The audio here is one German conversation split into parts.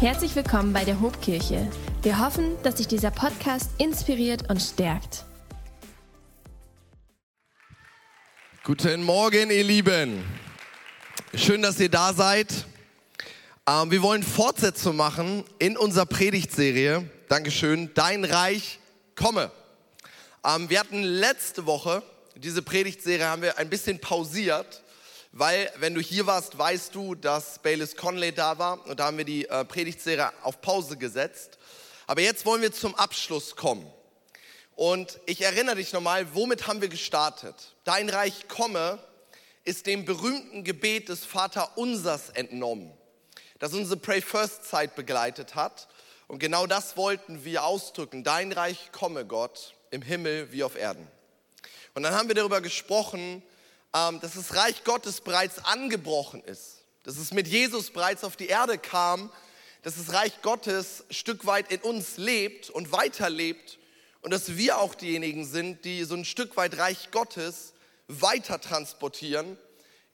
Herzlich willkommen bei der Hobkirche. Wir hoffen, dass sich dieser Podcast inspiriert und stärkt. Guten Morgen, ihr Lieben. Schön, dass ihr da seid. Ähm, wir wollen Fortsetzung machen in unserer Predigtserie. Dankeschön. Dein Reich komme. Ähm, wir hatten letzte Woche diese Predigtserie haben wir ein bisschen pausiert, weil wenn du hier warst, weißt du, dass Baylis Conley da war und da haben wir die äh, Predigtserie auf Pause gesetzt. Aber jetzt wollen wir zum Abschluss kommen. Und ich erinnere dich nochmal, womit haben wir gestartet? Dein Reich komme ist dem berühmten Gebet des Vater Unsers entnommen, das unsere Pray First Zeit begleitet hat. Und genau das wollten wir ausdrücken. Dein Reich komme, Gott, im Himmel wie auf Erden. Und dann haben wir darüber gesprochen, dass das Reich Gottes bereits angebrochen ist, dass es mit Jesus bereits auf die Erde kam, dass das Reich Gottes Stück weit in uns lebt und weiterlebt und dass wir auch diejenigen sind, die so ein Stück weit Reich Gottes weiter transportieren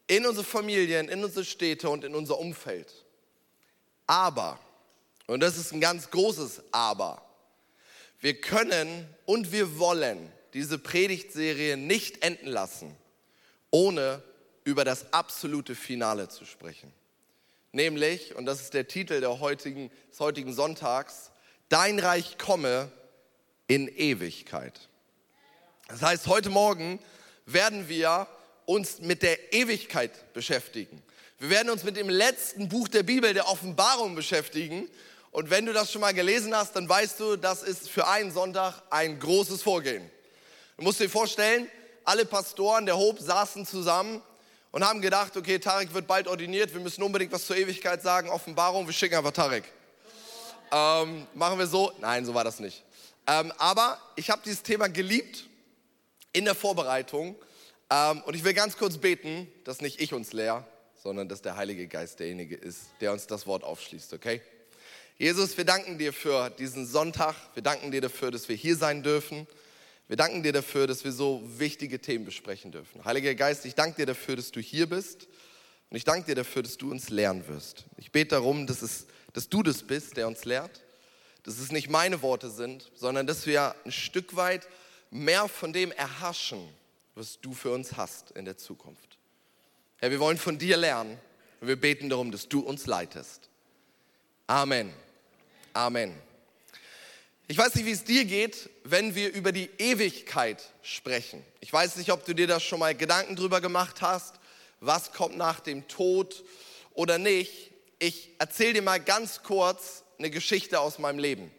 in unsere Familien, in unsere Städte und in unser Umfeld. Aber, und das ist ein ganz großes Aber, wir können und wir wollen diese Predigtserie nicht enden lassen, ohne über das absolute Finale zu sprechen. Nämlich, und das ist der Titel der heutigen, des heutigen Sonntags, Dein Reich komme in Ewigkeit. Das heißt, heute Morgen werden wir uns mit der Ewigkeit beschäftigen. Wir werden uns mit dem letzten Buch der Bibel, der Offenbarung, beschäftigen. Und wenn du das schon mal gelesen hast, dann weißt du, das ist für einen Sonntag ein großes Vorgehen. Du musst dir vorstellen, alle Pastoren der Hope saßen zusammen und haben gedacht, okay, Tarek wird bald ordiniert, wir müssen unbedingt was zur Ewigkeit sagen, Offenbarung, wir schicken einfach Tarek. Ähm, machen wir so? Nein, so war das nicht. Ähm, aber ich habe dieses Thema geliebt in der Vorbereitung ähm, und ich will ganz kurz beten, dass nicht ich uns lehr, sondern dass der Heilige Geist derjenige ist, der uns das Wort aufschließt, okay? Jesus, wir danken dir für diesen Sonntag, wir danken dir dafür, dass wir hier sein dürfen. Wir danken dir dafür, dass wir so wichtige Themen besprechen dürfen. Heiliger Geist, ich danke dir dafür, dass du hier bist und ich danke dir dafür, dass du uns lernen wirst. Ich bete darum, dass, es, dass du das bist, der uns lehrt, dass es nicht meine Worte sind, sondern dass wir ein Stück weit mehr von dem erhaschen, was du für uns hast in der Zukunft. Herr, wir wollen von dir lernen und wir beten darum, dass du uns leitest. Amen. Amen. Ich weiß nicht, wie es dir geht, wenn wir über die Ewigkeit sprechen. Ich weiß nicht, ob du dir da schon mal Gedanken drüber gemacht hast, was kommt nach dem Tod oder nicht. Ich erzähle dir mal ganz kurz eine Geschichte aus meinem Leben.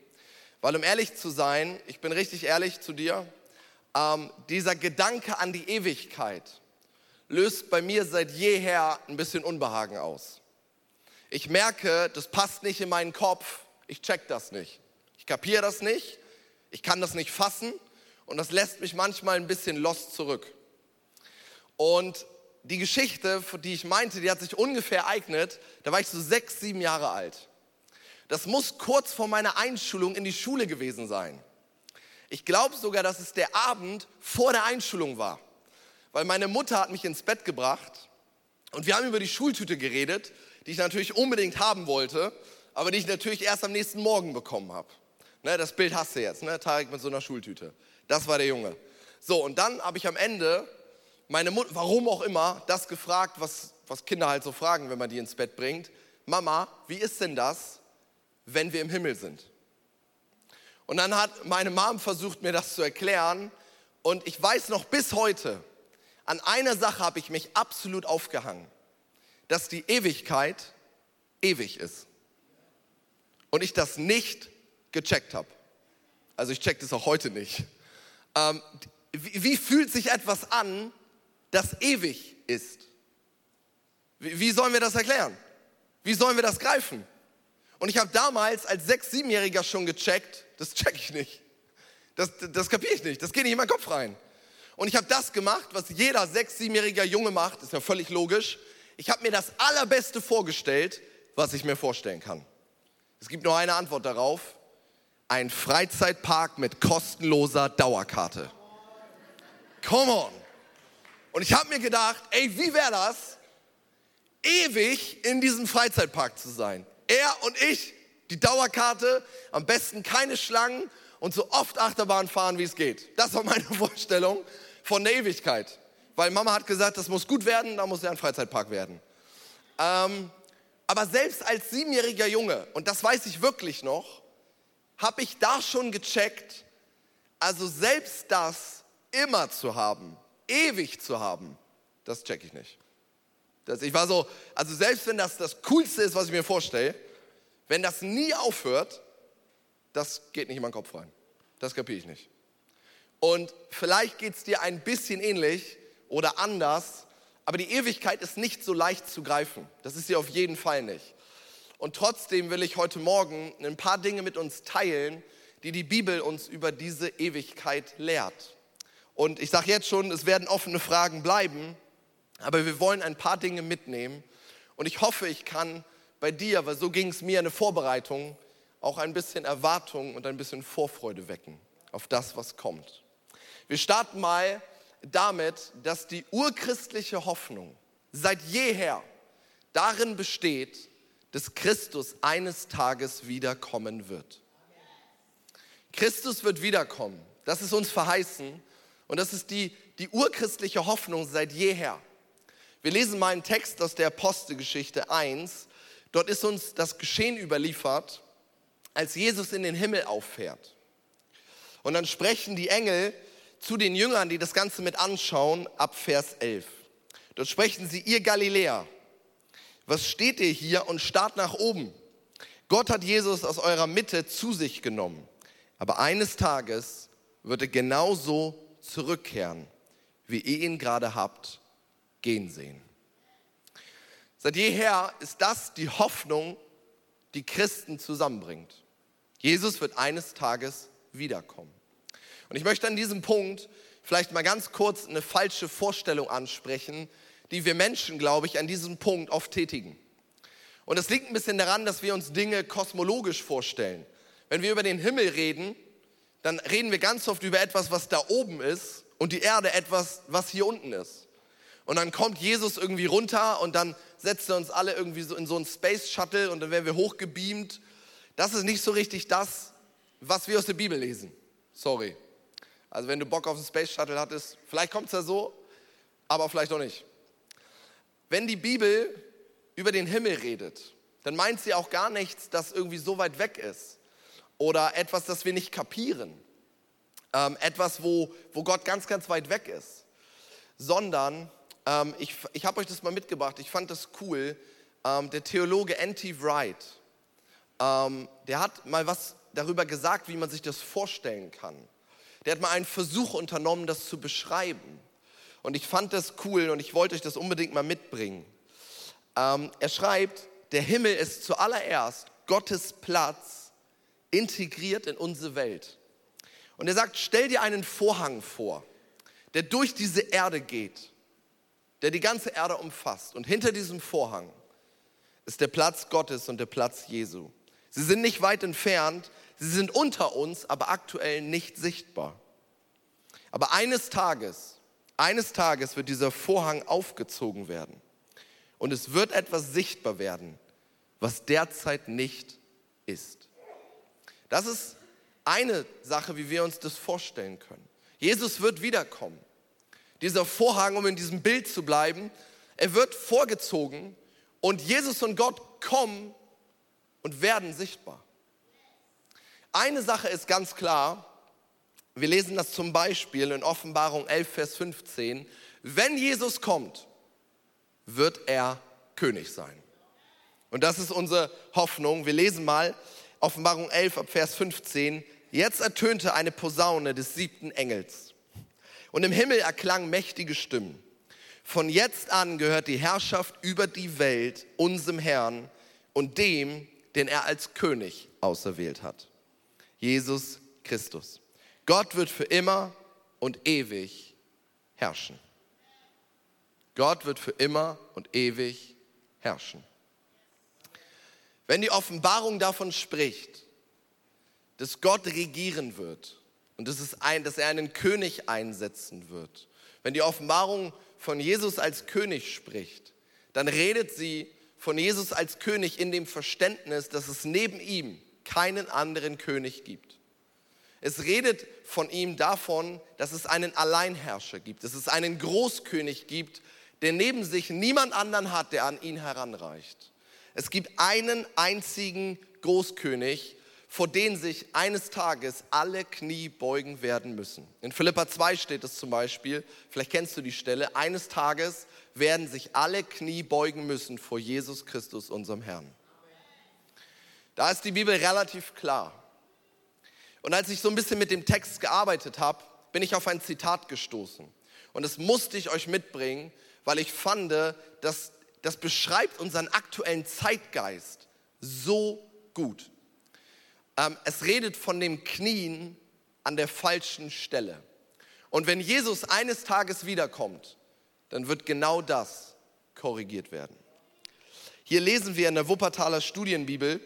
Weil um ehrlich zu sein, ich bin richtig ehrlich zu dir, ähm, dieser Gedanke an die Ewigkeit löst bei mir seit jeher ein bisschen Unbehagen aus. Ich merke, das passt nicht in meinen Kopf, ich check das nicht. Ich kapiere das nicht, ich kann das nicht fassen und das lässt mich manchmal ein bisschen lost zurück. Und die Geschichte, die ich meinte, die hat sich ungefähr ereignet, da war ich so sechs, sieben Jahre alt. Das muss kurz vor meiner Einschulung in die Schule gewesen sein. Ich glaube sogar, dass es der Abend vor der Einschulung war, weil meine Mutter hat mich ins Bett gebracht und wir haben über die Schultüte geredet, die ich natürlich unbedingt haben wollte, aber die ich natürlich erst am nächsten Morgen bekommen habe. Ne, das Bild hast du jetzt, ne? Tarek mit so einer Schultüte. Das war der Junge. So, und dann habe ich am Ende meine Mutter, warum auch immer, das gefragt, was, was Kinder halt so fragen, wenn man die ins Bett bringt. Mama, wie ist denn das, wenn wir im Himmel sind? Und dann hat meine Mom versucht, mir das zu erklären. Und ich weiß noch bis heute, an einer Sache habe ich mich absolut aufgehangen, dass die Ewigkeit ewig ist. Und ich das nicht gecheckt habe. Also ich check das auch heute nicht. Ähm, wie, wie, fühlt sich etwas an, das ewig ist? Wie, wie sollen wir das erklären? Wie sollen wir das greifen? Und ich habe damals als sechs, siebenjähriger schon gecheckt, das check ich nicht. Das, das kapiere ich nicht. Das geht nicht in meinen Kopf rein. Und ich habe das gemacht, was jeder sechs, siebenjähriger Junge macht. Ist ja völlig logisch. Ich habe mir das Allerbeste vorgestellt, was ich mir vorstellen kann. Es gibt nur eine Antwort darauf ein Freizeitpark mit kostenloser Dauerkarte. Come on. Und ich habe mir gedacht, ey, wie wäre das, ewig in diesem Freizeitpark zu sein? Er und ich Die Dauerkarte, am besten keine Schlangen und so oft Achterbahn fahren, wie es geht. Das war meine Vorstellung von der Ewigkeit. Weil Mama hat gesagt, das muss gut werden, da muss ja ein Freizeitpark werden. Ähm, aber selbst als siebenjähriger Junge, und das weiß ich wirklich noch, habe ich da schon gecheckt, also selbst das immer zu haben, ewig zu haben, das check ich nicht. Das, ich war so, also selbst wenn das das Coolste ist, was ich mir vorstelle, wenn das nie aufhört, das geht nicht in meinen Kopf rein. Das kapiere ich nicht. Und vielleicht geht es dir ein bisschen ähnlich oder anders, aber die Ewigkeit ist nicht so leicht zu greifen. Das ist sie auf jeden Fall nicht. Und trotzdem will ich heute Morgen ein paar Dinge mit uns teilen, die die Bibel uns über diese Ewigkeit lehrt. Und ich sage jetzt schon, es werden offene Fragen bleiben, aber wir wollen ein paar Dinge mitnehmen. Und ich hoffe, ich kann bei dir, weil so ging es mir in der Vorbereitung, auch ein bisschen Erwartung und ein bisschen Vorfreude wecken auf das, was kommt. Wir starten mal damit, dass die urchristliche Hoffnung seit jeher darin besteht, dass Christus eines Tages wiederkommen wird. Christus wird wiederkommen. Das ist uns verheißen und das ist die, die urchristliche Hoffnung seit jeher. Wir lesen mal einen Text aus der Apostelgeschichte 1. Dort ist uns das Geschehen überliefert, als Jesus in den Himmel auffährt. Und dann sprechen die Engel zu den Jüngern, die das Ganze mit anschauen, ab Vers 11. Dort sprechen sie, ihr Galiläer, was steht ihr hier und starrt nach oben? Gott hat Jesus aus eurer Mitte zu sich genommen. Aber eines Tages wird er genauso zurückkehren, wie ihr ihn gerade habt gehen sehen. Seit jeher ist das die Hoffnung, die Christen zusammenbringt. Jesus wird eines Tages wiederkommen. Und ich möchte an diesem Punkt vielleicht mal ganz kurz eine falsche Vorstellung ansprechen, die wir Menschen, glaube ich, an diesem Punkt oft tätigen. Und das liegt ein bisschen daran, dass wir uns Dinge kosmologisch vorstellen. Wenn wir über den Himmel reden, dann reden wir ganz oft über etwas, was da oben ist und die Erde etwas, was hier unten ist. Und dann kommt Jesus irgendwie runter und dann setzt er uns alle irgendwie so in so einen Space Shuttle und dann werden wir hochgebeamt. Das ist nicht so richtig das, was wir aus der Bibel lesen. Sorry. Also wenn du Bock auf einen Space Shuttle hattest, vielleicht kommt es ja so, aber vielleicht auch nicht. Wenn die Bibel über den Himmel redet, dann meint sie auch gar nichts, das irgendwie so weit weg ist oder etwas, das wir nicht kapieren. Ähm, etwas, wo, wo Gott ganz, ganz weit weg ist. Sondern, ähm, ich, ich habe euch das mal mitgebracht, ich fand das cool, ähm, der Theologe N.T. Wright, ähm, der hat mal was darüber gesagt, wie man sich das vorstellen kann. Der hat mal einen Versuch unternommen, das zu beschreiben. Und ich fand das cool und ich wollte euch das unbedingt mal mitbringen. Ähm, er schreibt, der Himmel ist zuallererst Gottes Platz integriert in unsere Welt. Und er sagt, stell dir einen Vorhang vor, der durch diese Erde geht, der die ganze Erde umfasst. Und hinter diesem Vorhang ist der Platz Gottes und der Platz Jesu. Sie sind nicht weit entfernt, Sie sind unter uns, aber aktuell nicht sichtbar. Aber eines Tages, eines Tages wird dieser Vorhang aufgezogen werden. Und es wird etwas sichtbar werden, was derzeit nicht ist. Das ist eine Sache, wie wir uns das vorstellen können. Jesus wird wiederkommen. Dieser Vorhang, um in diesem Bild zu bleiben, er wird vorgezogen und Jesus und Gott kommen und werden sichtbar. Eine Sache ist ganz klar, wir lesen das zum Beispiel in Offenbarung 11, Vers 15, wenn Jesus kommt, wird er König sein. Und das ist unsere Hoffnung. Wir lesen mal Offenbarung 11 ab Vers 15. Jetzt ertönte eine Posaune des siebten Engels. Und im Himmel erklangen mächtige Stimmen. Von jetzt an gehört die Herrschaft über die Welt unserem Herrn und dem, den er als König auserwählt hat. Jesus Christus. Gott wird für immer und ewig herrschen. Gott wird für immer und ewig herrschen. Wenn die Offenbarung davon spricht, dass Gott regieren wird und dass, ein, dass er einen König einsetzen wird, wenn die Offenbarung von Jesus als König spricht, dann redet sie von Jesus als König in dem Verständnis, dass es neben ihm keinen anderen König gibt. Es redet von ihm davon, dass es einen Alleinherrscher gibt, dass es einen Großkönig gibt, der neben sich niemand anderen hat, der an ihn heranreicht. Es gibt einen einzigen Großkönig, vor den sich eines Tages alle Knie beugen werden müssen. In Philippa 2 steht es zum Beispiel, vielleicht kennst du die Stelle, eines Tages werden sich alle Knie beugen müssen vor Jesus Christus, unserem Herrn. Da ist die Bibel relativ klar. Und als ich so ein bisschen mit dem Text gearbeitet habe, bin ich auf ein Zitat gestoßen. Und das musste ich euch mitbringen, weil ich fand, dass das beschreibt unseren aktuellen Zeitgeist so gut. Ähm, es redet von dem Knien an der falschen Stelle. Und wenn Jesus eines Tages wiederkommt, dann wird genau das korrigiert werden. Hier lesen wir in der Wuppertaler Studienbibel,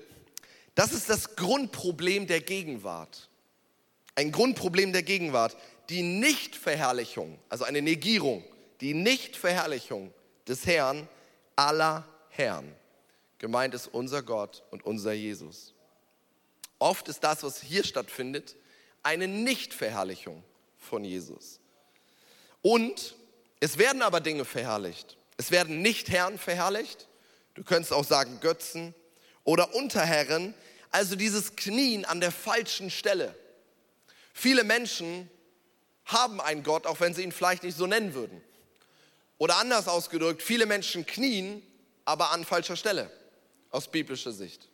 das ist das Grundproblem der Gegenwart. Ein Grundproblem der Gegenwart. Die Nichtverherrlichung, also eine Negierung, die Nichtverherrlichung des Herrn aller Herren. Gemeint ist unser Gott und unser Jesus. Oft ist das, was hier stattfindet, eine Nichtverherrlichung von Jesus. Und es werden aber Dinge verherrlicht. Es werden nicht Herren verherrlicht. Du könntest auch sagen Götzen oder Unterherren. Also dieses Knien an der falschen Stelle. Viele Menschen haben einen Gott, auch wenn sie ihn vielleicht nicht so nennen würden. Oder anders ausgedrückt, viele Menschen knien, aber an falscher Stelle, aus biblischer Sicht.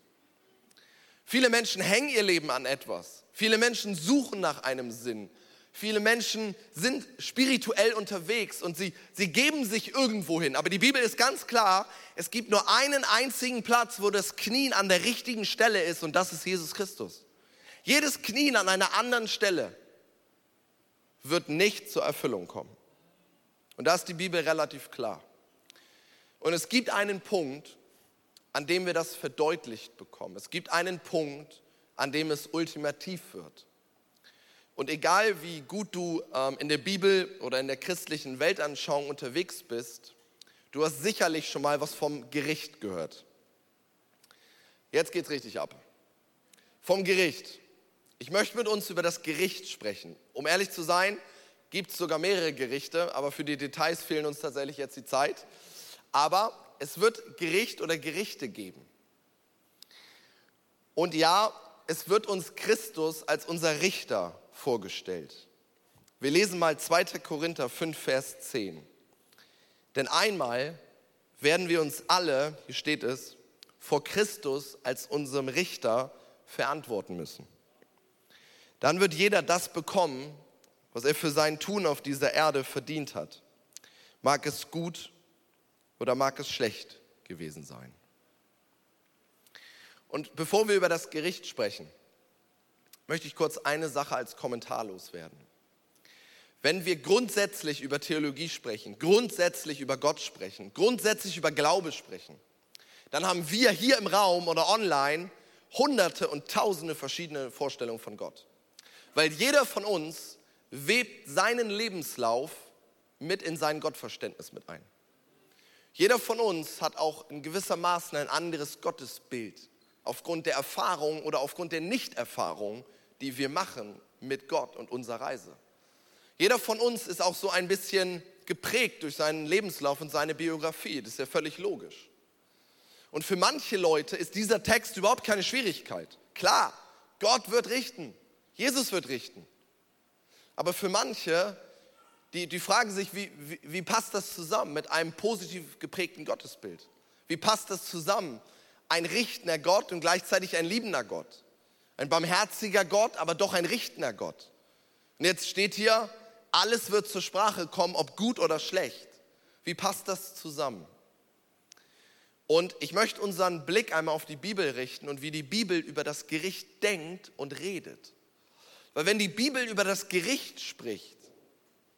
Viele Menschen hängen ihr Leben an etwas. Viele Menschen suchen nach einem Sinn. Viele Menschen sind spirituell unterwegs und sie, sie geben sich irgendwo hin. Aber die Bibel ist ganz klar, es gibt nur einen einzigen Platz, wo das Knien an der richtigen Stelle ist und das ist Jesus Christus. Jedes Knien an einer anderen Stelle wird nicht zur Erfüllung kommen. Und da ist die Bibel relativ klar. Und es gibt einen Punkt, an dem wir das verdeutlicht bekommen. Es gibt einen Punkt, an dem es ultimativ wird. Und egal wie gut du ähm, in der Bibel oder in der christlichen Weltanschauung unterwegs bist, du hast sicherlich schon mal was vom Gericht gehört. Jetzt geht's richtig ab. Vom Gericht. Ich möchte mit uns über das Gericht sprechen. Um ehrlich zu sein, gibt es sogar mehrere Gerichte, aber für die Details fehlen uns tatsächlich jetzt die Zeit. Aber es wird Gericht oder Gerichte geben. Und ja, es wird uns Christus als unser Richter vorgestellt. Wir lesen mal 2. Korinther 5, Vers 10. Denn einmal werden wir uns alle, hier steht es, vor Christus als unserem Richter verantworten müssen. Dann wird jeder das bekommen, was er für sein Tun auf dieser Erde verdient hat. Mag es gut oder mag es schlecht gewesen sein. Und bevor wir über das Gericht sprechen, möchte ich kurz eine Sache als Kommentar loswerden. Wenn wir grundsätzlich über Theologie sprechen, grundsätzlich über Gott sprechen, grundsätzlich über Glaube sprechen, dann haben wir hier im Raum oder online hunderte und tausende verschiedene Vorstellungen von Gott. Weil jeder von uns webt seinen Lebenslauf mit in sein Gottverständnis mit ein. Jeder von uns hat auch in gewisser Maßen ein anderes Gottesbild aufgrund der Erfahrung oder aufgrund der Nichterfahrung, die wir machen mit Gott und unserer Reise. Jeder von uns ist auch so ein bisschen geprägt durch seinen Lebenslauf und seine Biografie. Das ist ja völlig logisch. Und für manche Leute ist dieser Text überhaupt keine Schwierigkeit. Klar, Gott wird richten. Jesus wird richten. Aber für manche, die, die fragen sich, wie, wie, wie passt das zusammen mit einem positiv geprägten Gottesbild? Wie passt das zusammen? Ein richtender Gott und gleichzeitig ein liebender Gott. Ein barmherziger Gott, aber doch ein richtender Gott. Und jetzt steht hier, alles wird zur Sprache kommen, ob gut oder schlecht. Wie passt das zusammen? Und ich möchte unseren Blick einmal auf die Bibel richten und wie die Bibel über das Gericht denkt und redet. Weil wenn die Bibel über das Gericht spricht,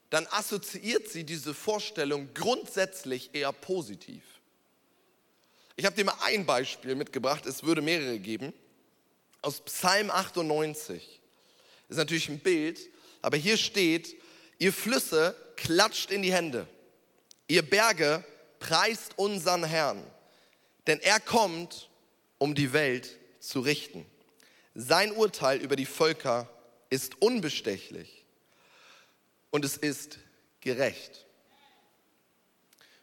dann assoziiert sie diese Vorstellung grundsätzlich eher positiv. Ich habe dir mal ein Beispiel mitgebracht, es würde mehrere geben, aus Psalm 98. Das ist natürlich ein Bild, aber hier steht, ihr Flüsse klatscht in die Hände, ihr Berge preist unseren Herrn, Denn er kommt, um die Welt zu richten. Sein Urteil über die Völker ist unbestechlich und es ist gerecht.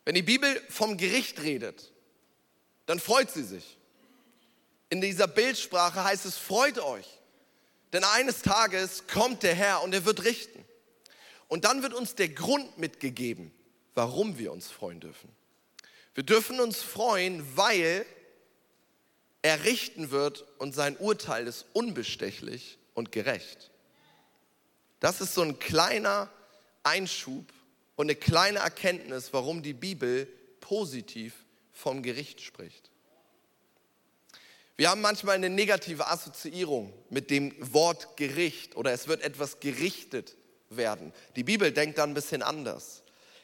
Wenn die Bibel vom Gericht redet, dann freut sie sich. In dieser Bildsprache heißt es, freut euch, denn eines Tages kommt der Herr und er wird richten. Und dann wird uns der Grund mitgegeben, warum wir uns freuen dürfen. Wir dürfen uns freuen, weil er richten wird und sein Urteil ist unbestechlich und gerecht. Das ist so ein kleiner Einschub und eine kleine Erkenntnis, warum die Bibel positiv vom Gericht spricht. Wir haben manchmal eine negative Assoziierung mit dem Wort Gericht oder es wird etwas gerichtet werden. Die Bibel denkt dann ein bisschen anders.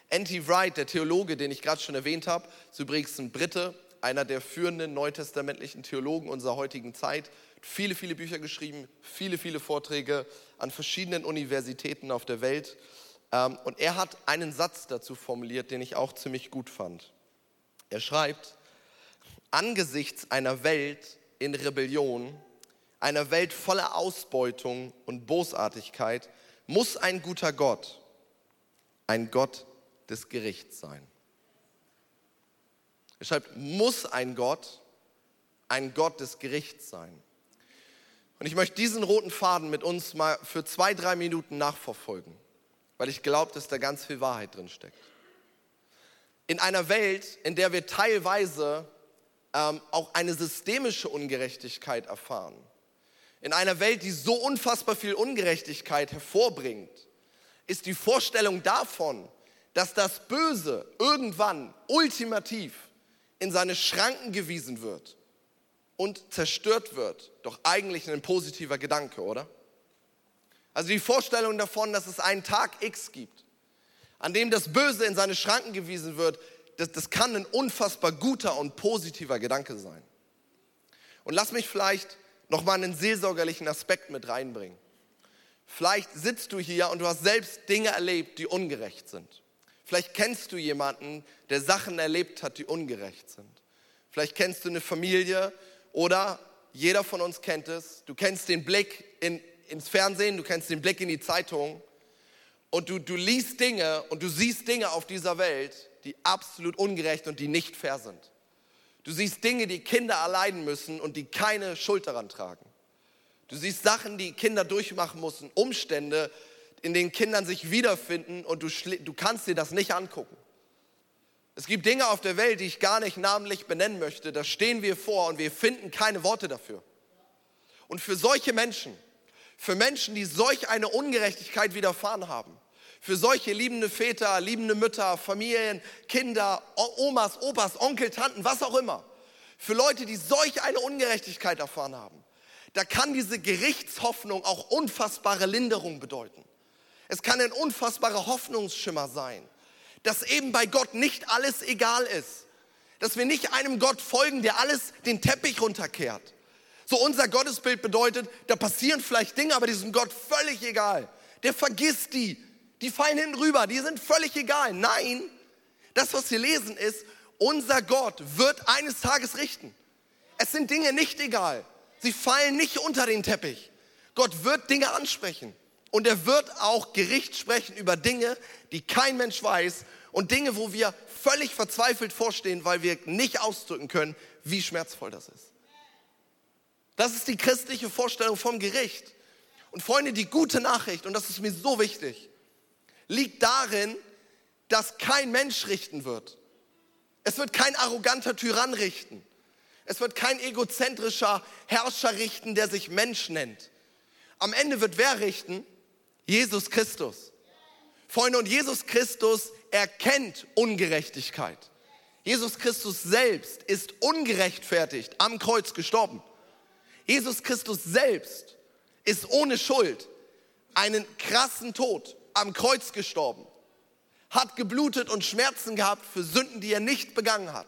N.T. Wright, der Theologe, den ich gerade schon erwähnt habe, ist übrigens ein Brite, einer der führenden neutestamentlichen Theologen unserer heutigen Zeit, viele, viele Bücher geschrieben, viele, viele Vorträge an verschiedenen Universitäten auf der Welt. Ähm, und er hat einen Satz dazu formuliert, den ich auch ziemlich gut fand. Er schreibt, angesichts einer Welt in Rebellion, einer Welt voller Ausbeutung und Bosartigkeit, muss ein guter Gott ein Gott des Gerichts sein. Er schreibt, muss ein Gott ein Gott des Gerichts sein. Und ich möchte diesen roten Faden mit uns mal für zwei, drei Minuten nachverfolgen, weil ich glaube, dass da ganz viel Wahrheit drin steckt. In einer Welt, in der wir teilweise ähm, auch eine systemische Ungerechtigkeit erfahren, in einer Welt, die so unfassbar viel Ungerechtigkeit hervorbringt, ist die Vorstellung davon, dass das Böse irgendwann ultimativ in seine Schranken gewiesen wird und zerstört wird, doch eigentlich ein positiver Gedanke, oder? Also die Vorstellung davon, dass es einen Tag X gibt, an dem das Böse in seine Schranken gewiesen wird, das, das kann ein unfassbar guter und positiver Gedanke sein. Und lass mich vielleicht nochmal einen seelsorgerlichen Aspekt mit reinbringen. Vielleicht sitzt du hier und du hast selbst Dinge erlebt, die ungerecht sind. Vielleicht kennst du jemanden, der Sachen erlebt hat, die ungerecht sind. Vielleicht kennst du eine Familie oder jeder von uns kennt es. Du kennst den Blick in, ins Fernsehen, du kennst den Blick in die Zeitung und du, du liest Dinge und du siehst Dinge auf dieser Welt, die absolut ungerecht und die nicht fair sind. Du siehst Dinge, die Kinder erleiden müssen und die keine Schuld daran tragen. Du siehst Sachen, die Kinder durchmachen müssen, Umstände, in denen Kindern sich wiederfinden und du, du kannst dir das nicht angucken. Es gibt Dinge auf der Welt, die ich gar nicht namentlich benennen möchte. Da stehen wir vor und wir finden keine Worte dafür. Und für solche Menschen, für Menschen, die solch eine Ungerechtigkeit widerfahren haben, für solche liebende Väter, liebende Mütter, Familien, Kinder, Omas, Opas, Onkel, Tanten, was auch immer, für Leute, die solch eine Ungerechtigkeit erfahren haben, da kann diese Gerichtshoffnung auch unfassbare Linderung bedeuten. Es kann ein unfassbarer Hoffnungsschimmer sein, dass eben bei Gott nicht alles egal ist. Dass wir nicht einem Gott folgen, der alles den Teppich runterkehrt. So unser Gottesbild bedeutet, da passieren vielleicht Dinge, aber diesem Gott völlig egal. Der vergisst die. Die fallen hinten rüber, die sind völlig egal. Nein, das, was wir lesen, ist, unser Gott wird eines Tages richten. Es sind Dinge nicht egal. Sie fallen nicht unter den Teppich. Gott wird Dinge ansprechen. Und er wird auch Gericht sprechen über Dinge, die kein Mensch weiß und Dinge, wo wir völlig verzweifelt vorstehen, weil wir nicht ausdrücken können, wie schmerzvoll das ist. Das ist die christliche Vorstellung vom Gericht. Und Freunde, die gute Nachricht, und das ist mir so wichtig, liegt darin, dass kein Mensch richten wird. Es wird kein arroganter Tyrann richten. Es wird kein egozentrischer Herrscher richten, der sich Mensch nennt. Am Ende wird wer richten? Jesus Christus. Freunde, und Jesus Christus erkennt Ungerechtigkeit. Jesus Christus selbst ist ungerechtfertigt am Kreuz gestorben. Jesus Christus selbst ist ohne Schuld einen krassen Tod am Kreuz gestorben, hat geblutet und Schmerzen gehabt für Sünden, die er nicht begangen hat.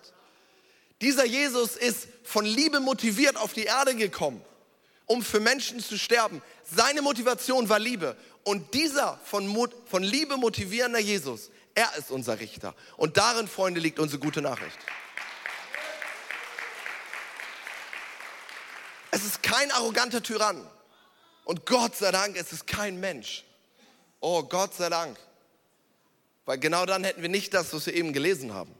Dieser Jesus ist von Liebe motiviert auf die Erde gekommen, um für Menschen zu sterben. Seine Motivation war Liebe. Und dieser von, von Liebe motivierende Jesus, er ist unser Richter. Und darin, Freunde, liegt unsere gute Nachricht. Es ist kein arroganter Tyrann. Und Gott sei Dank, es ist kein Mensch. Oh, Gott sei Dank. Weil genau dann hätten wir nicht das, was wir eben gelesen haben.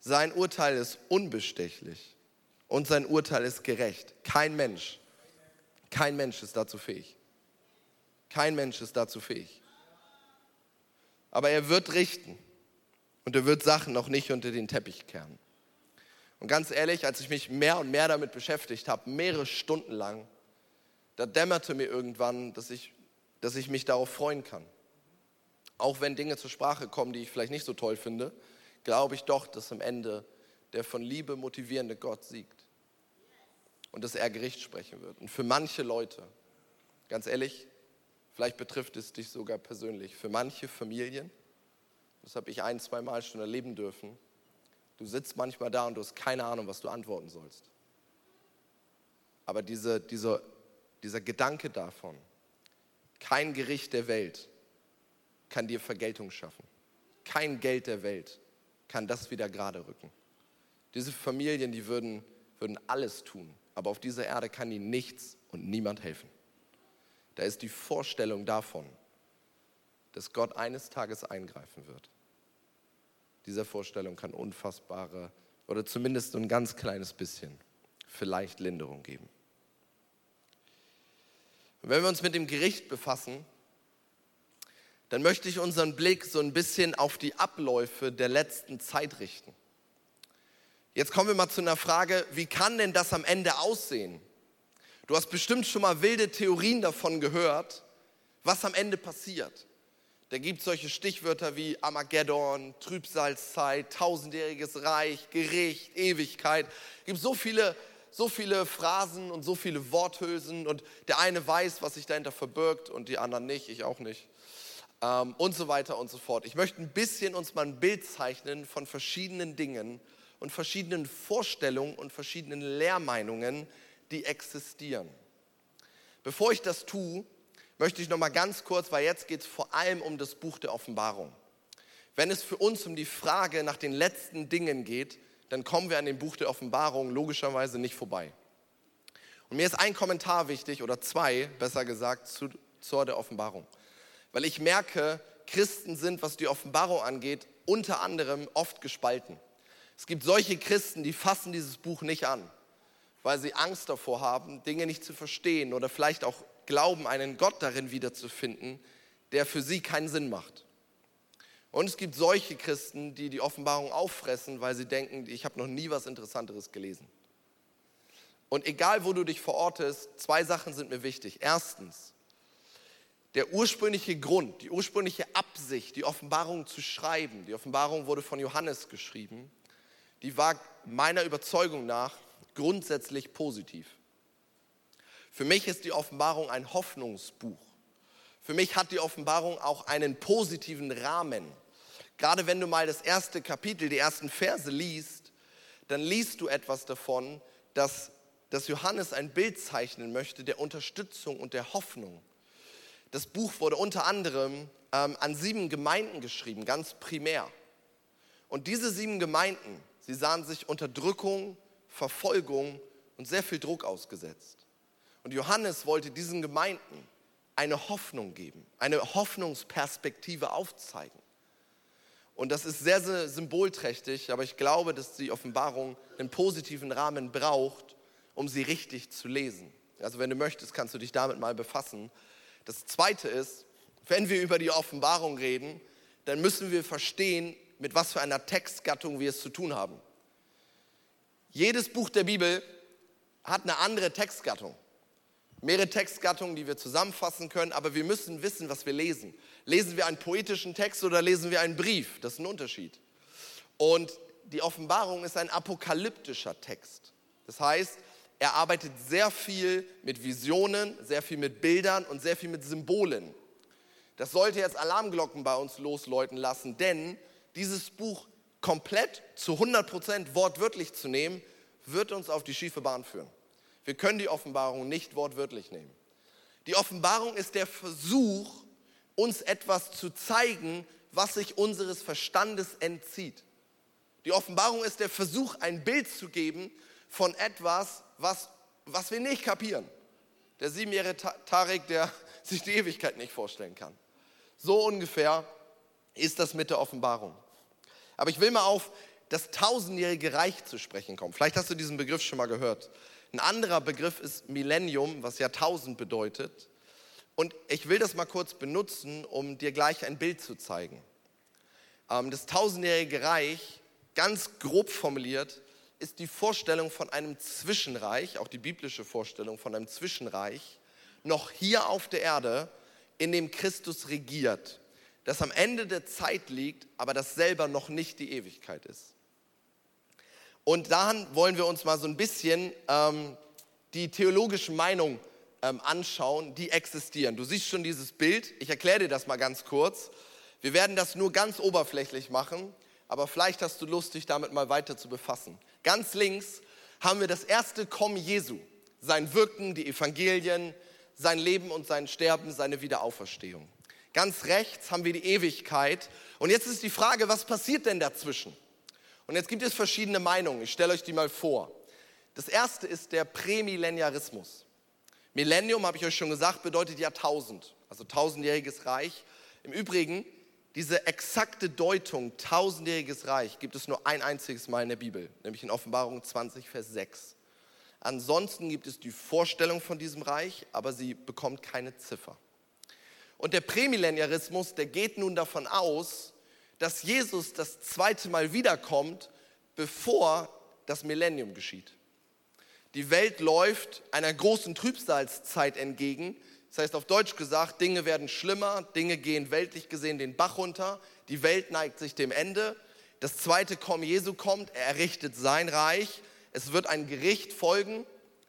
Sein Urteil ist unbestechlich und sein Urteil ist gerecht. Kein Mensch, kein Mensch ist dazu fähig. Kein Mensch ist dazu fähig. Aber er wird richten und er wird Sachen noch nicht unter den Teppich kehren. Und ganz ehrlich, als ich mich mehr und mehr damit beschäftigt habe, mehrere Stunden lang, da dämmerte mir irgendwann, dass ich, dass ich mich darauf freuen kann. Auch wenn Dinge zur Sprache kommen, die ich vielleicht nicht so toll finde, glaube ich doch, dass am Ende der von Liebe motivierende Gott siegt und dass er Gericht sprechen wird. Und für manche Leute, ganz ehrlich, vielleicht betrifft es dich sogar persönlich, für manche Familien, das habe ich ein, zwei Mal schon erleben dürfen, du sitzt manchmal da und du hast keine Ahnung, was du antworten sollst. Aber diese, diese, dieser Gedanke davon, kein Gericht der Welt kann dir Vergeltung schaffen. Kein Geld der Welt kann das wieder gerade rücken. Diese Familien, die würden, würden alles tun, aber auf dieser Erde kann ihnen nichts und niemand helfen. Da ist die Vorstellung davon, dass Gott eines Tages eingreifen wird. Dieser Vorstellung kann unfassbare oder zumindest ein ganz kleines bisschen vielleicht Linderung geben. Und wenn wir uns mit dem Gericht befassen, dann möchte ich unseren Blick so ein bisschen auf die Abläufe der letzten Zeit richten. Jetzt kommen wir mal zu einer Frage, wie kann denn das am Ende aussehen? Du hast bestimmt schon mal wilde Theorien davon gehört, was am Ende passiert. Da gibt es solche Stichwörter wie Armageddon, Trübsalzeit, tausendjähriges Reich, Gericht, Ewigkeit. Es gibt so viele, so viele Phrasen und so viele Worthülsen und der eine weiß, was sich dahinter verbirgt und die anderen nicht, ich auch nicht. Ähm, und so weiter und so fort. Ich möchte ein bisschen uns mal ein Bild zeichnen von verschiedenen Dingen und verschiedenen Vorstellungen und verschiedenen Lehrmeinungen, die existieren. Bevor ich das tue, möchte ich noch mal ganz kurz, weil jetzt geht es vor allem um das Buch der Offenbarung. Wenn es für uns um die Frage nach den letzten Dingen geht, dann kommen wir an dem Buch der Offenbarung logischerweise nicht vorbei. Und mir ist ein Kommentar wichtig, oder zwei, besser gesagt, zu, zur der Offenbarung. Weil ich merke, Christen sind, was die Offenbarung angeht, unter anderem oft gespalten. Es gibt solche Christen, die fassen dieses Buch nicht an, weil sie Angst davor haben, Dinge nicht zu verstehen oder vielleicht auch glauben, einen Gott darin wiederzufinden, der für sie keinen Sinn macht. Und es gibt solche Christen, die die Offenbarung auffressen, weil sie denken, ich habe noch nie was Interessanteres gelesen. Und egal, wo du dich verortest, zwei Sachen sind mir wichtig. Erstens, der ursprüngliche Grund, die ursprüngliche Absicht, die Offenbarung zu schreiben, die Offenbarung wurde von Johannes geschrieben, die war meiner Überzeugung nach grundsätzlich positiv. Für mich ist die Offenbarung ein Hoffnungsbuch. Für mich hat die Offenbarung auch einen positiven Rahmen. Gerade wenn du mal das erste Kapitel, die ersten Verse liest, dann liest du etwas davon, dass, dass Johannes ein Bild zeichnen möchte der Unterstützung und der Hoffnung. Das Buch wurde unter anderem ähm, an sieben Gemeinden geschrieben, ganz primär. Und diese sieben Gemeinden, sie sahen sich Unterdrückung, Verfolgung und sehr viel Druck ausgesetzt. Und Johannes wollte diesen Gemeinden eine Hoffnung geben, eine Hoffnungsperspektive aufzeigen. Und das ist sehr, sehr symbolträchtig, aber ich glaube, dass die Offenbarung einen positiven Rahmen braucht, um sie richtig zu lesen. Also wenn du möchtest, kannst du dich damit mal befassen. Das Zweite ist, wenn wir über die Offenbarung reden, dann müssen wir verstehen, mit was für einer Textgattung wir es zu tun haben. Jedes Buch der Bibel hat eine andere Textgattung mehrere Textgattungen, die wir zusammenfassen können, aber wir müssen wissen, was wir lesen. Lesen wir einen poetischen Text oder lesen wir einen Brief? Das ist ein Unterschied. Und die Offenbarung ist ein apokalyptischer Text. Das heißt, er arbeitet sehr viel mit Visionen, sehr viel mit Bildern und sehr viel mit Symbolen. Das sollte jetzt Alarmglocken bei uns losläuten lassen, denn dieses Buch komplett zu 100% wortwörtlich zu nehmen, wird uns auf die schiefe Bahn führen. Wir können die Offenbarung nicht wortwörtlich nehmen. Die Offenbarung ist der Versuch, uns etwas zu zeigen, was sich unseres Verstandes entzieht. Die Offenbarung ist der Versuch, ein Bild zu geben von etwas, was was wir nicht kapieren. Der siebenjährige Tarek, der sich die Ewigkeit nicht vorstellen kann. So ungefähr ist das mit der Offenbarung. Aber ich will mal auf das tausendjährige Reich zu sprechen kommen. Vielleicht hast du diesen Begriff schon mal gehört. Ein anderer Begriff ist Millennium, was ja tausend bedeutet. Und ich will das mal kurz benutzen, um dir gleich ein Bild zu zeigen. Ähm, das tausendjährige Reich, ganz grob formuliert, ist die Vorstellung von einem Zwischenreich, auch die biblische Vorstellung von einem Zwischenreich, noch hier auf der Erde, in dem Christus regiert, das am Ende der Zeit liegt, aber das selber noch nicht die Ewigkeit ist. Und daran wollen wir uns mal so ein bisschen ähm, die theologischen Meinungen ähm, anschauen, die existieren. Du siehst schon dieses Bild. Ich erkläre dir das mal ganz kurz. Wir werden das nur ganz oberflächlich machen, aber vielleicht hast du Lust, dich damit mal weiter zu befassen. Ganz links haben wir das erste Kommen Jesu, sein Wirken, die Evangelien, sein Leben und sein Sterben, seine Wiederauferstehung. Ganz rechts haben wir die Ewigkeit. Und jetzt ist die Frage, was passiert denn dazwischen? Und jetzt gibt es verschiedene Meinungen. Ich stelle euch die mal vor. Das erste ist der Prämillenarismus. Millennium, habe ich euch schon gesagt, bedeutet Jahrtausend, also tausendjähriges Reich. Im Übrigen, diese exakte Deutung, tausendjähriges Reich, gibt es nur ein einziges Mal in der Bibel, nämlich in Offenbarung 20, Vers 6. Ansonsten gibt es die Vorstellung von diesem Reich, aber sie bekommt keine Ziffer. Und der Prämillenarismus, der geht nun davon aus, dass Jesus das zweite Mal wiederkommt, bevor das Millennium geschieht. Die Welt läuft einer großen Trübsalzeit entgegen. Das heißt auf Deutsch gesagt, Dinge werden schlimmer, Dinge gehen weltlich gesehen den Bach runter, die Welt neigt sich dem Ende. Das zweite Kommen Jesu kommt, er errichtet sein Reich, es wird ein Gericht folgen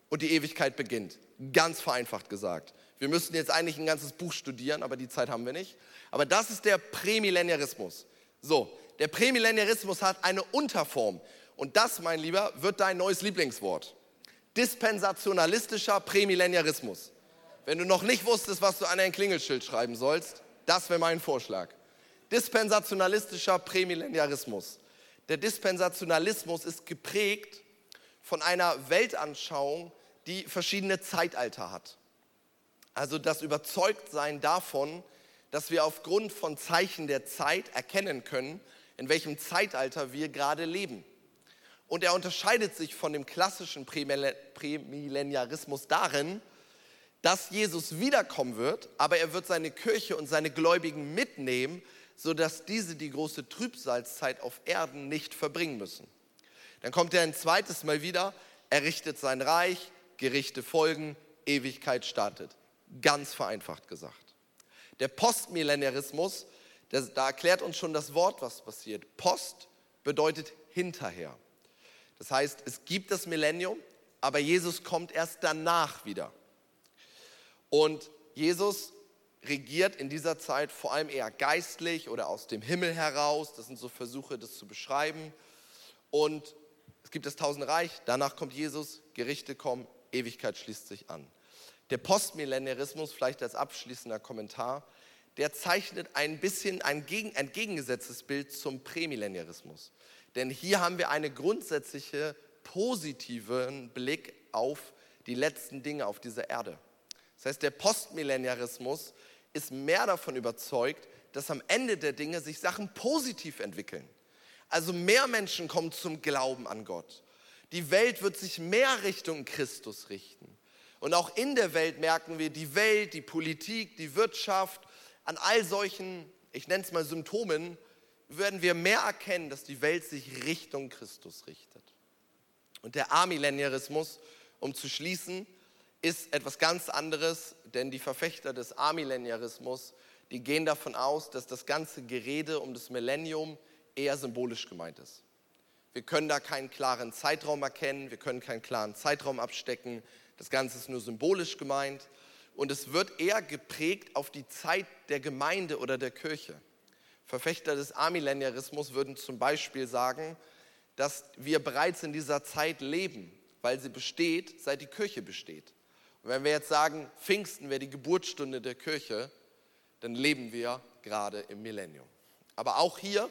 und die Ewigkeit beginnt. Ganz vereinfacht gesagt. Wir müssten jetzt eigentlich ein ganzes Buch studieren, aber die Zeit haben wir nicht. Aber das ist der Prämillenarismus. So, der Prämillenarismus hat eine Unterform. Und das, mein Lieber, wird dein neues Lieblingswort. Dispensationalistischer Prämillenarismus. Wenn du noch nicht wusstest, was du an ein Klingelschild schreiben sollst, das wäre mein Vorschlag. Dispensationalistischer Prämillenarismus. Der Dispensationalismus ist geprägt von einer Weltanschauung, die verschiedene Zeitalter hat. Also das Überzeugtsein davon, dass wir aufgrund von Zeichen der Zeit erkennen können, in welchem Zeitalter wir gerade leben. Und er unterscheidet sich von dem klassischen Prämillenarismus darin, dass Jesus wiederkommen wird, aber er wird seine Kirche und seine Gläubigen mitnehmen, sodass diese die große Trübsalzeit auf Erden nicht verbringen müssen. Dann kommt er ein zweites Mal wieder, errichtet sein Reich, Gerichte folgen, Ewigkeit startet. Ganz vereinfacht gesagt. Der Postmillenarismus, da erklärt uns schon das Wort, was passiert. Post bedeutet hinterher. Das heißt, es gibt das Millennium, aber Jesus kommt erst danach wieder. Und Jesus regiert in dieser Zeit vor allem eher geistlich oder aus dem Himmel heraus. Das sind so Versuche, das zu beschreiben. Und es gibt das Tausende Reich, danach kommt Jesus, Gerichte kommen, Ewigkeit schließt sich an. Der Postmillenarismus, vielleicht als abschließender Kommentar, der zeichnet ein bisschen ein entgegengesetztes Bild zum Prämillenarismus. Denn hier haben wir einen grundsätzliche positiven Blick auf die letzten Dinge auf dieser Erde. Das heißt, der Postmillenarismus ist mehr davon überzeugt, dass am Ende der Dinge sich Sachen positiv entwickeln. Also mehr Menschen kommen zum Glauben an Gott. Die Welt wird sich mehr Richtung Christus richten. Und auch in der Welt merken wir, die Welt, die Politik, die Wirtschaft, an all solchen, ich nenne es mal Symptomen, werden wir mehr erkennen, dass die Welt sich Richtung Christus richtet. Und der Amillenniarismus, um zu schließen, ist etwas ganz anderes, denn die Verfechter des Amillenniarismus, die gehen davon aus, dass das ganze Gerede um das Millennium eher symbolisch gemeint ist. Wir können da keinen klaren Zeitraum erkennen, wir können keinen klaren Zeitraum abstecken, das Ganze ist nur symbolisch gemeint und es wird eher geprägt auf die Zeit der Gemeinde oder der Kirche. Verfechter des Amillenniarismus würden zum Beispiel sagen, dass wir bereits in dieser Zeit leben, weil sie besteht, seit die Kirche besteht. Und wenn wir jetzt sagen, Pfingsten wäre die Geburtsstunde der Kirche, dann leben wir gerade im Millennium. Aber auch hier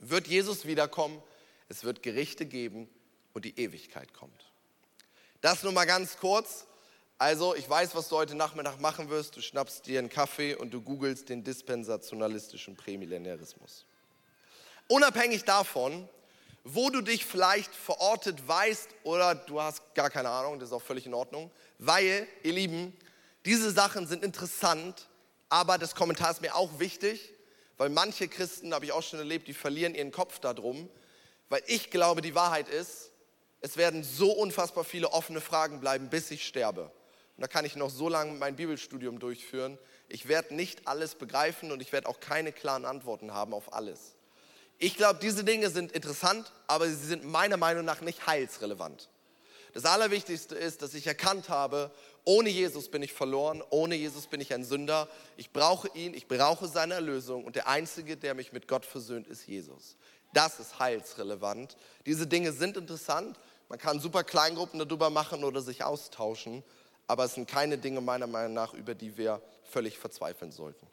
wird Jesus wiederkommen, es wird Gerichte geben und die Ewigkeit kommt. Das nur mal ganz kurz. Also, ich weiß, was du heute Nachmittag machen wirst. Du schnappst dir einen Kaffee und du googelst den dispensationalistischen Prämillenarismus. Unabhängig davon, wo du dich vielleicht verortet weißt oder du hast gar keine Ahnung, das ist auch völlig in Ordnung, weil, ihr Lieben, diese Sachen sind interessant, aber das Kommentar ist mir auch wichtig, weil manche Christen, habe ich auch schon erlebt, die verlieren ihren Kopf darum, weil ich glaube, die Wahrheit ist, es werden so unfassbar viele offene Fragen bleiben, bis ich sterbe. Und da kann ich noch so lange mein Bibelstudium durchführen. Ich werde nicht alles begreifen und ich werde auch keine klaren Antworten haben auf alles. Ich glaube, diese Dinge sind interessant, aber sie sind meiner Meinung nach nicht heilsrelevant. Das Allerwichtigste ist, dass ich erkannt habe, ohne Jesus bin ich verloren, ohne Jesus bin ich ein Sünder. Ich brauche ihn, ich brauche seine Erlösung und der Einzige, der mich mit Gott versöhnt, ist Jesus. Das ist heilsrelevant. Diese Dinge sind interessant. Man kann super Kleingruppen darüber machen oder sich austauschen, aber es sind keine Dinge meiner Meinung nach, über die wir völlig verzweifeln sollten.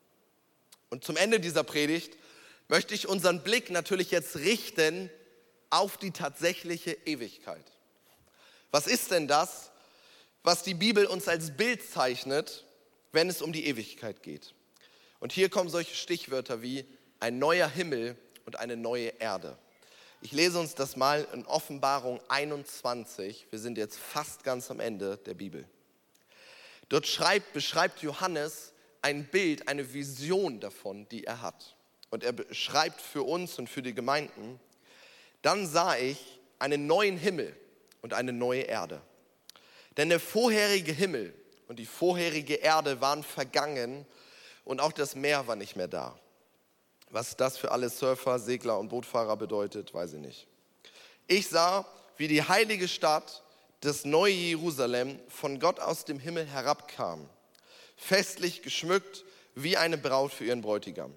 Und zum Ende dieser Predigt möchte ich unseren Blick natürlich jetzt richten auf die tatsächliche Ewigkeit. Was ist denn das, was die Bibel uns als Bild zeichnet, wenn es um die Ewigkeit geht? Und hier kommen solche Stichwörter wie ein neuer Himmel und eine neue Erde. Ich lese uns das mal in Offenbarung 21. Wir sind jetzt fast ganz am Ende der Bibel. Dort schreibt, beschreibt Johannes ein Bild, eine Vision davon, die er hat und er schreibt für uns und für die Gemeinden, dann sah ich einen neuen Himmel und eine neue Erde. Denn der vorherige Himmel und die vorherige Erde waren vergangen und auch das Meer war nicht mehr da. Was das für alle Surfer, Segler und Bootfahrer bedeutet, weiß ich nicht. Ich sah, wie die heilige Stadt, das neue Jerusalem, von Gott aus dem Himmel herabkam, festlich geschmückt wie eine Braut für ihren Bräutigam.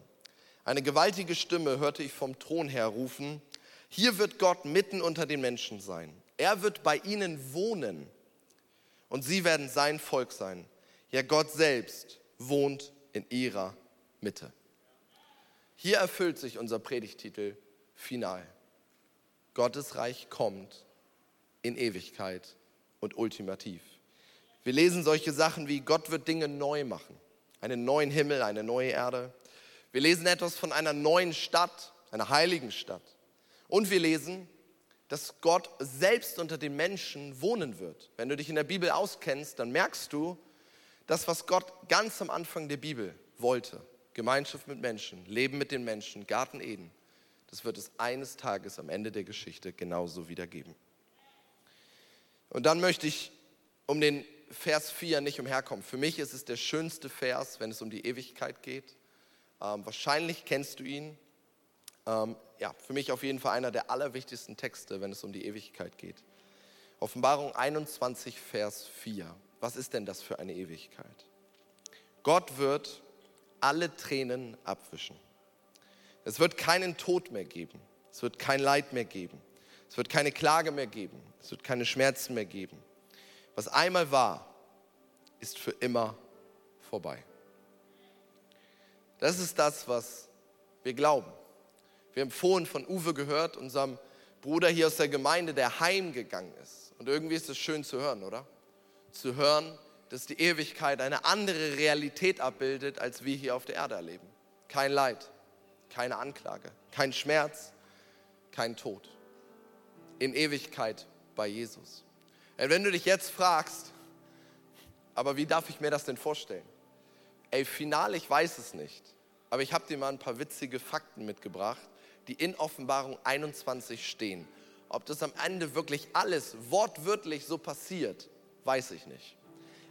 Eine gewaltige Stimme hörte ich vom Thron her rufen, hier wird Gott mitten unter den Menschen sein. Er wird bei ihnen wohnen und sie werden sein Volk sein. Ja, Gott selbst wohnt in ihrer Mitte. Hier erfüllt sich unser Predigtitel final. Gottes Reich kommt in Ewigkeit und ultimativ. Wir lesen solche Sachen wie Gott wird Dinge neu machen. Einen neuen Himmel, eine neue Erde. Wir lesen etwas von einer neuen Stadt, einer heiligen Stadt. Und wir lesen, dass Gott selbst unter den Menschen wohnen wird. Wenn du dich in der Bibel auskennst, dann merkst du, das, was Gott ganz am Anfang der Bibel wollte, Gemeinschaft mit Menschen, Leben mit den Menschen, Garten Eden, das wird es eines Tages am Ende der Geschichte genauso wieder geben. Und dann möchte ich um den Vers 4 nicht umherkommen. Für mich ist es der schönste Vers, wenn es um die Ewigkeit geht. Ähm, wahrscheinlich kennst du ihn. Ähm, ja, für mich auf jeden Fall einer der allerwichtigsten Texte, wenn es um die Ewigkeit geht. Offenbarung 21, Vers 4. Was ist denn das für eine Ewigkeit? Gott wird alle Tränen abwischen. Es wird keinen Tod mehr geben. Es wird kein Leid mehr geben. Es wird keine Klage mehr geben. Es wird keine Schmerzen mehr geben. Was einmal war, ist für immer vorbei. Das ist das, was wir glauben. Wir haben vorhin von Uwe gehört, unserem Bruder hier aus der Gemeinde, der heimgegangen ist. Und irgendwie ist es schön zu hören, oder? Zu hören, dass die Ewigkeit eine andere Realität abbildet, als wir hier auf der Erde erleben. Kein Leid, keine Anklage, kein Schmerz, kein Tod. In Ewigkeit bei Jesus. Und wenn du dich jetzt fragst, aber wie darf ich mir das denn vorstellen? Ey, final, ich weiß es nicht. Aber ich habe dir mal ein paar witzige Fakten mitgebracht, die in Offenbarung 21 stehen. Ob das am Ende wirklich alles wortwörtlich so passiert, weiß ich nicht.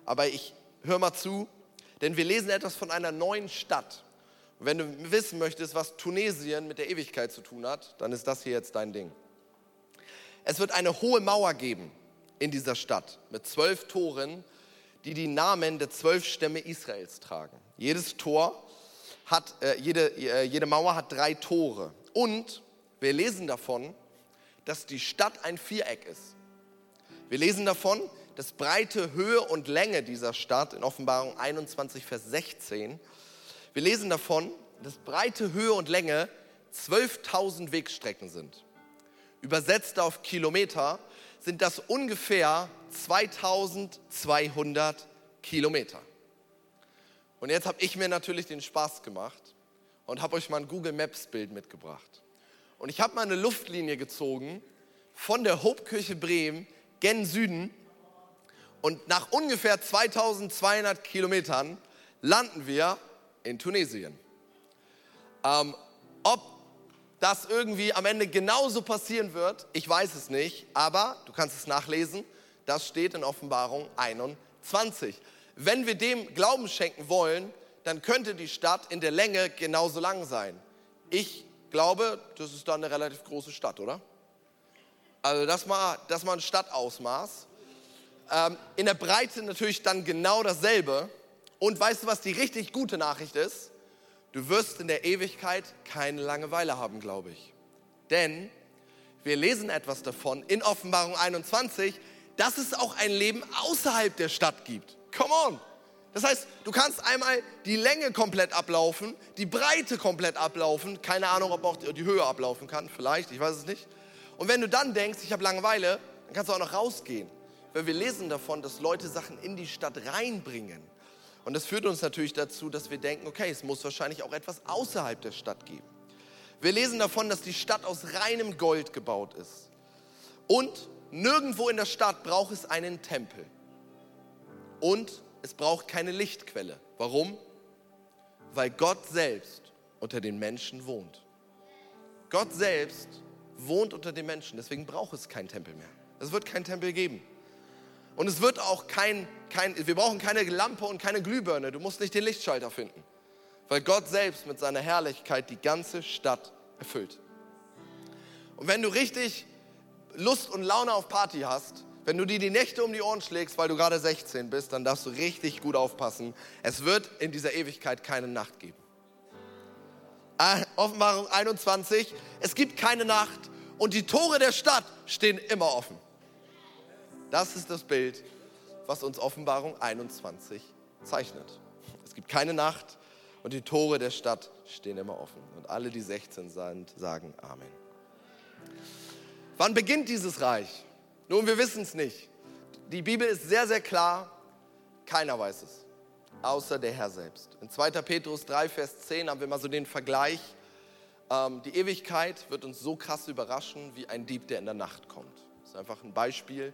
Aber ich höre mal zu, denn wir lesen etwas von einer neuen Stadt. Und wenn du wissen möchtest, was Tunesien mit der Ewigkeit zu tun hat, dann ist das hier jetzt dein Ding. Es wird eine hohe Mauer geben in dieser Stadt mit zwölf Toren, die die Namen der zwölf Stämme Israels tragen. Jedes Tor hat, äh, jede, äh, jede Mauer hat drei Tore. Und wir lesen davon, dass die Stadt ein Viereck ist. Wir lesen davon, dass Breite, Höhe und Länge dieser Stadt in Offenbarung 21, Vers 16, wir lesen davon, dass Breite, Höhe und Länge 12.000 Wegstrecken sind. Übersetzt auf Kilometer sind das ungefähr 2200 Kilometer. Und jetzt habe ich mir natürlich den Spaß gemacht und habe euch mal ein Google Maps Bild mitgebracht. Und ich habe mal eine Luftlinie gezogen von der Hopekirche Bremen gen Süden und nach ungefähr 2200 Kilometern landen wir in Tunesien. Ähm, ob das irgendwie am Ende genauso passieren wird, ich weiß es nicht, aber du kannst es nachlesen, das steht in Offenbarung 21. Wenn wir dem Glauben schenken wollen, dann könnte die Stadt in der Länge genauso lang sein. Ich glaube, das ist dann eine relativ große Stadt, oder? Also das mal, das mal ein Stadtausmaß. Ähm, in der Breite natürlich dann genau dasselbe. Und weißt du, was die richtig gute Nachricht ist? Du wirst in der Ewigkeit keine Langeweile haben, glaube ich. Denn wir lesen etwas davon in Offenbarung 21, dass es auch ein Leben außerhalb der Stadt gibt. Come on! Das heißt, du kannst einmal die Länge komplett ablaufen, die Breite komplett ablaufen, keine Ahnung, ob auch die Höhe ablaufen kann, vielleicht, ich weiß es nicht. Und wenn du dann denkst, ich habe Langeweile, dann kannst du auch noch rausgehen. Weil wir lesen davon, dass Leute Sachen in die Stadt reinbringen. Und das führt uns natürlich dazu, dass wir denken, okay, es muss wahrscheinlich auch etwas außerhalb der Stadt geben. Wir lesen davon, dass die Stadt aus reinem Gold gebaut ist. Und nirgendwo in der Stadt braucht es einen Tempel. Und es braucht keine Lichtquelle. Warum? Weil Gott selbst unter den Menschen wohnt. Gott selbst wohnt unter den Menschen, deswegen braucht es keinen Tempel mehr. Es wird keinen Tempel geben. Und es wird auch kein, kein, wir brauchen keine Lampe und keine Glühbirne. Du musst nicht den Lichtschalter finden, weil Gott selbst mit seiner Herrlichkeit die ganze Stadt erfüllt. Und wenn du richtig Lust und Laune auf Party hast, wenn du dir die Nächte um die Ohren schlägst, weil du gerade 16 bist, dann darfst du richtig gut aufpassen. Es wird in dieser Ewigkeit keine Nacht geben. Ah, Offenbarung 21, es gibt keine Nacht und die Tore der Stadt stehen immer offen. Das ist das Bild, was uns Offenbarung 21 zeichnet. Es gibt keine Nacht und die Tore der Stadt stehen immer offen. Und alle, die 16 sind, sagen Amen. Wann beginnt dieses Reich? Nun, wir wissen es nicht. Die Bibel ist sehr, sehr klar. Keiner weiß es, außer der Herr selbst. In 2. Petrus 3, Vers 10 haben wir mal so den Vergleich. Ähm, die Ewigkeit wird uns so krass überraschen, wie ein Dieb, der in der Nacht kommt. Das ist einfach ein Beispiel.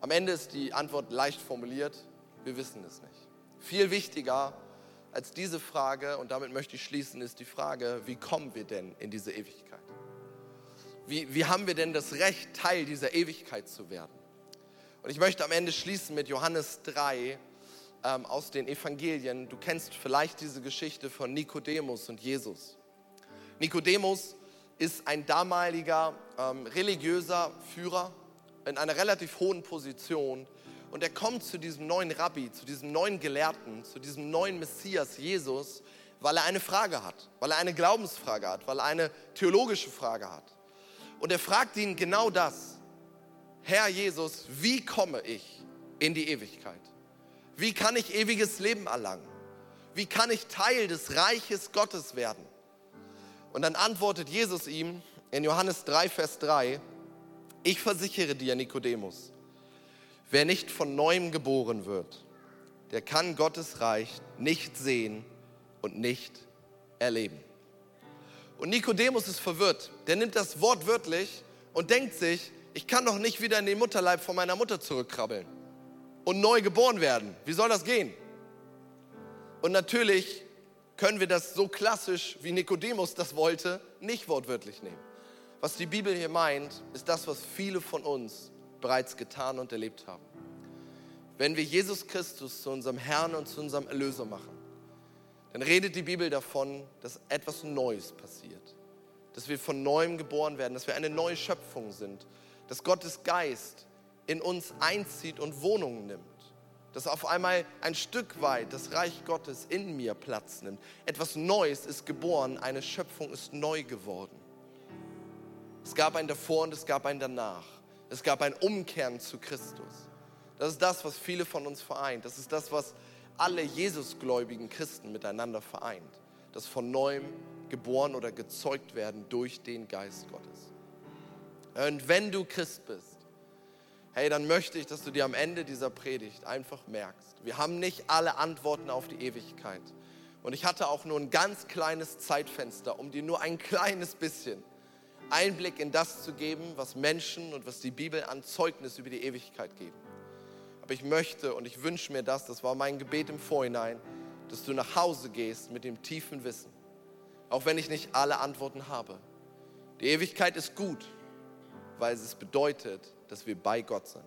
Am Ende ist die Antwort leicht formuliert. Wir wissen es nicht. Viel wichtiger als diese Frage, und damit möchte ich schließen, ist die Frage, wie kommen wir denn in diese Ewigkeit? Wie, wie haben wir denn das Recht, Teil dieser Ewigkeit zu werden? Und ich möchte am Ende schließen mit Johannes 3 ähm, aus den Evangelien. Du kennst vielleicht diese Geschichte von Nikodemus und Jesus. Nikodemus ist ein damaliger ähm, religiöser Führer in einer relativ hohen Position und er kommt zu diesem neuen Rabbi, zu diesem neuen Gelehrten, zu diesem neuen Messias Jesus, weil er eine Frage hat, weil er eine Glaubensfrage hat, weil er eine theologische Frage hat. Und er fragt ihn genau das. Herr Jesus, wie komme ich in die Ewigkeit? Wie kann ich ewiges Leben erlangen? Wie kann ich Teil des Reiches Gottes werden? Und dann antwortet Jesus ihm in Johannes 3, Vers 3, ich versichere dir, Nikodemus, wer nicht von neuem geboren wird, der kann Gottes Reich nicht sehen und nicht erleben. Und Nikodemus ist verwirrt. Der nimmt das Wort wörtlich und denkt sich, ich kann doch nicht wieder in den Mutterleib von meiner Mutter zurückkrabbeln und neu geboren werden. Wie soll das gehen? Und natürlich können wir das so klassisch, wie Nikodemus das wollte, nicht wortwörtlich nehmen. Was die Bibel hier meint, ist das, was viele von uns bereits getan und erlebt haben. Wenn wir Jesus Christus zu unserem Herrn und zu unserem Erlöser machen, dann redet die Bibel davon, dass etwas Neues passiert. Dass wir von neuem geboren werden, dass wir eine neue Schöpfung sind. Dass Gottes Geist in uns einzieht und Wohnungen nimmt. Dass auf einmal ein Stück weit das Reich Gottes in mir Platz nimmt. Etwas Neues ist geboren, eine Schöpfung ist neu geworden. Es gab ein davor und es gab ein danach. Es gab ein Umkehren zu Christus. Das ist das, was viele von uns vereint. Das ist das, was alle Jesusgläubigen Christen miteinander vereint. Das von neuem geboren oder gezeugt werden durch den Geist Gottes. Und wenn du Christ bist, hey, dann möchte ich, dass du dir am Ende dieser Predigt einfach merkst, wir haben nicht alle Antworten auf die Ewigkeit. Und ich hatte auch nur ein ganz kleines Zeitfenster, um dir nur ein kleines bisschen Einblick in das zu geben, was Menschen und was die Bibel an Zeugnis über die Ewigkeit geben. Aber ich möchte und ich wünsche mir das, das war mein Gebet im Vorhinein, dass du nach Hause gehst mit dem tiefen Wissen, auch wenn ich nicht alle Antworten habe. Die Ewigkeit ist gut, weil es bedeutet, dass wir bei Gott sind.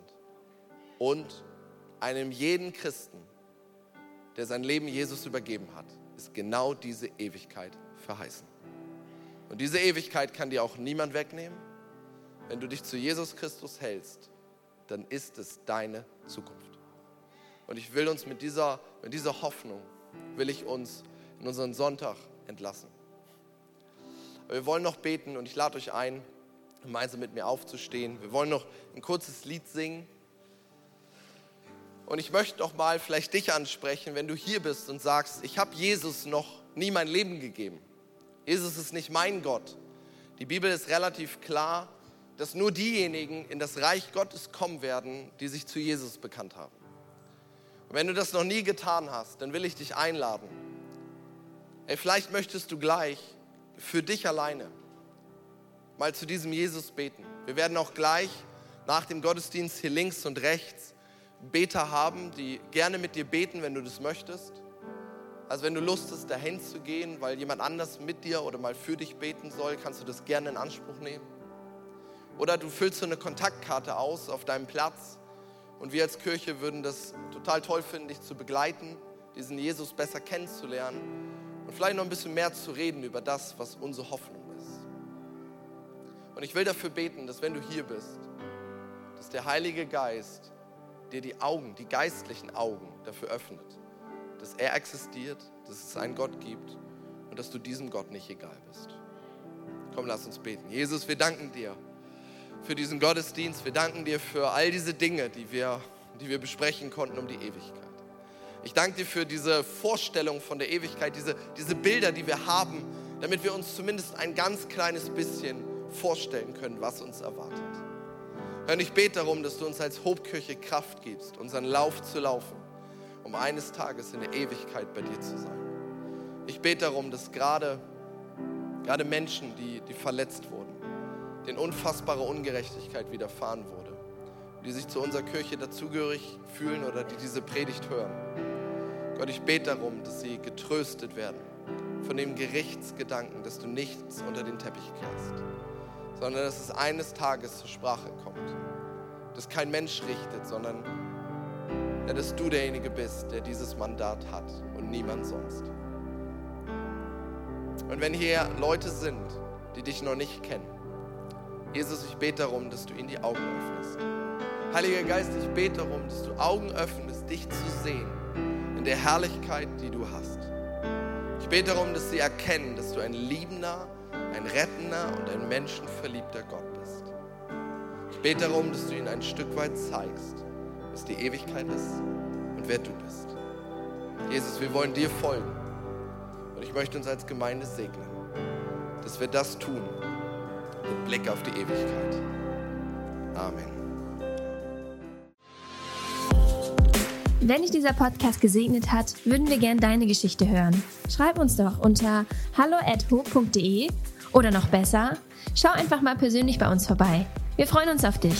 Und einem jeden Christen, der sein Leben Jesus übergeben hat, ist genau diese Ewigkeit verheißen. Und diese Ewigkeit kann dir auch niemand wegnehmen. Wenn du dich zu Jesus Christus hältst, dann ist es deine Zukunft. Und ich will uns mit dieser, mit dieser Hoffnung, will ich uns in unseren Sonntag entlassen. Aber wir wollen noch beten und ich lade euch ein, gemeinsam mit mir aufzustehen. Wir wollen noch ein kurzes Lied singen. Und ich möchte noch mal vielleicht dich ansprechen, wenn du hier bist und sagst, ich habe Jesus noch nie mein Leben gegeben. Jesus ist nicht mein Gott. Die Bibel ist relativ klar, dass nur diejenigen in das Reich Gottes kommen werden, die sich zu Jesus bekannt haben. Und wenn du das noch nie getan hast, dann will ich dich einladen. Ey, vielleicht möchtest du gleich für dich alleine mal zu diesem Jesus beten. Wir werden auch gleich nach dem Gottesdienst hier links und rechts Beter haben, die gerne mit dir beten, wenn du das möchtest. Also wenn du Lust hast, dahin zu gehen, weil jemand anders mit dir oder mal für dich beten soll, kannst du das gerne in Anspruch nehmen. Oder du füllst so eine Kontaktkarte aus auf deinem Platz und wir als Kirche würden das total toll finden, dich zu begleiten, diesen Jesus besser kennenzulernen und vielleicht noch ein bisschen mehr zu reden über das, was unsere Hoffnung ist. Und ich will dafür beten, dass wenn du hier bist, dass der Heilige Geist dir die Augen, die geistlichen Augen dafür öffnet, dass er existiert, dass es einen Gott gibt und dass du diesem Gott nicht egal bist. Komm, lass uns beten. Jesus, wir danken dir für diesen Gottesdienst. Wir danken dir für all diese Dinge, die wir, die wir besprechen konnten um die Ewigkeit. Ich danke dir für diese Vorstellung von der Ewigkeit, diese, diese Bilder, die wir haben, damit wir uns zumindest ein ganz kleines bisschen vorstellen können, was uns erwartet. Herr, ich bete darum, dass du uns als Hobkirche Kraft gibst, unseren Lauf zu laufen, um eines Tages in der Ewigkeit bei dir zu sein. Ich bete darum, dass gerade, gerade Menschen, die, die verletzt wurden, denen unfassbare Ungerechtigkeit widerfahren wurde, die sich zu unserer Kirche dazugehörig fühlen oder die diese Predigt hören. Gott, ich bete darum, dass sie getröstet werden von dem Gerichtsgedanken, dass du nichts unter den Teppich kehrst sondern dass es eines Tages zur Sprache kommt. Dass kein Mensch richtet, sondern ja, dass du derjenige bist, der dieses Mandat hat und niemand sonst. Und wenn hier Leute sind, die dich noch nicht kennen, Jesus, ich bete darum, dass du ihnen die Augen öffnest. Heiliger Geist, ich bete darum, dass du Augen öffnest, dich zu sehen in der Herrlichkeit, die du hast. Ich bete darum, dass sie erkennen, dass du ein liebender, ein rettender und ein menschenverliebter Gott bist. Ich bete darum, dass du ihnen ein Stück weit zeigst, was die Ewigkeit ist und wer du bist. Jesus, wir wollen dir folgen und ich möchte uns als Gemeinde segnen, dass wir das tun mit Blick auf die Ewigkeit. Amen. Wenn dich dieser Podcast gesegnet hat, würden wir gerne deine Geschichte hören. Schreib uns doch unter hallo@ho.de oder noch besser, schau einfach mal persönlich bei uns vorbei. Wir freuen uns auf dich.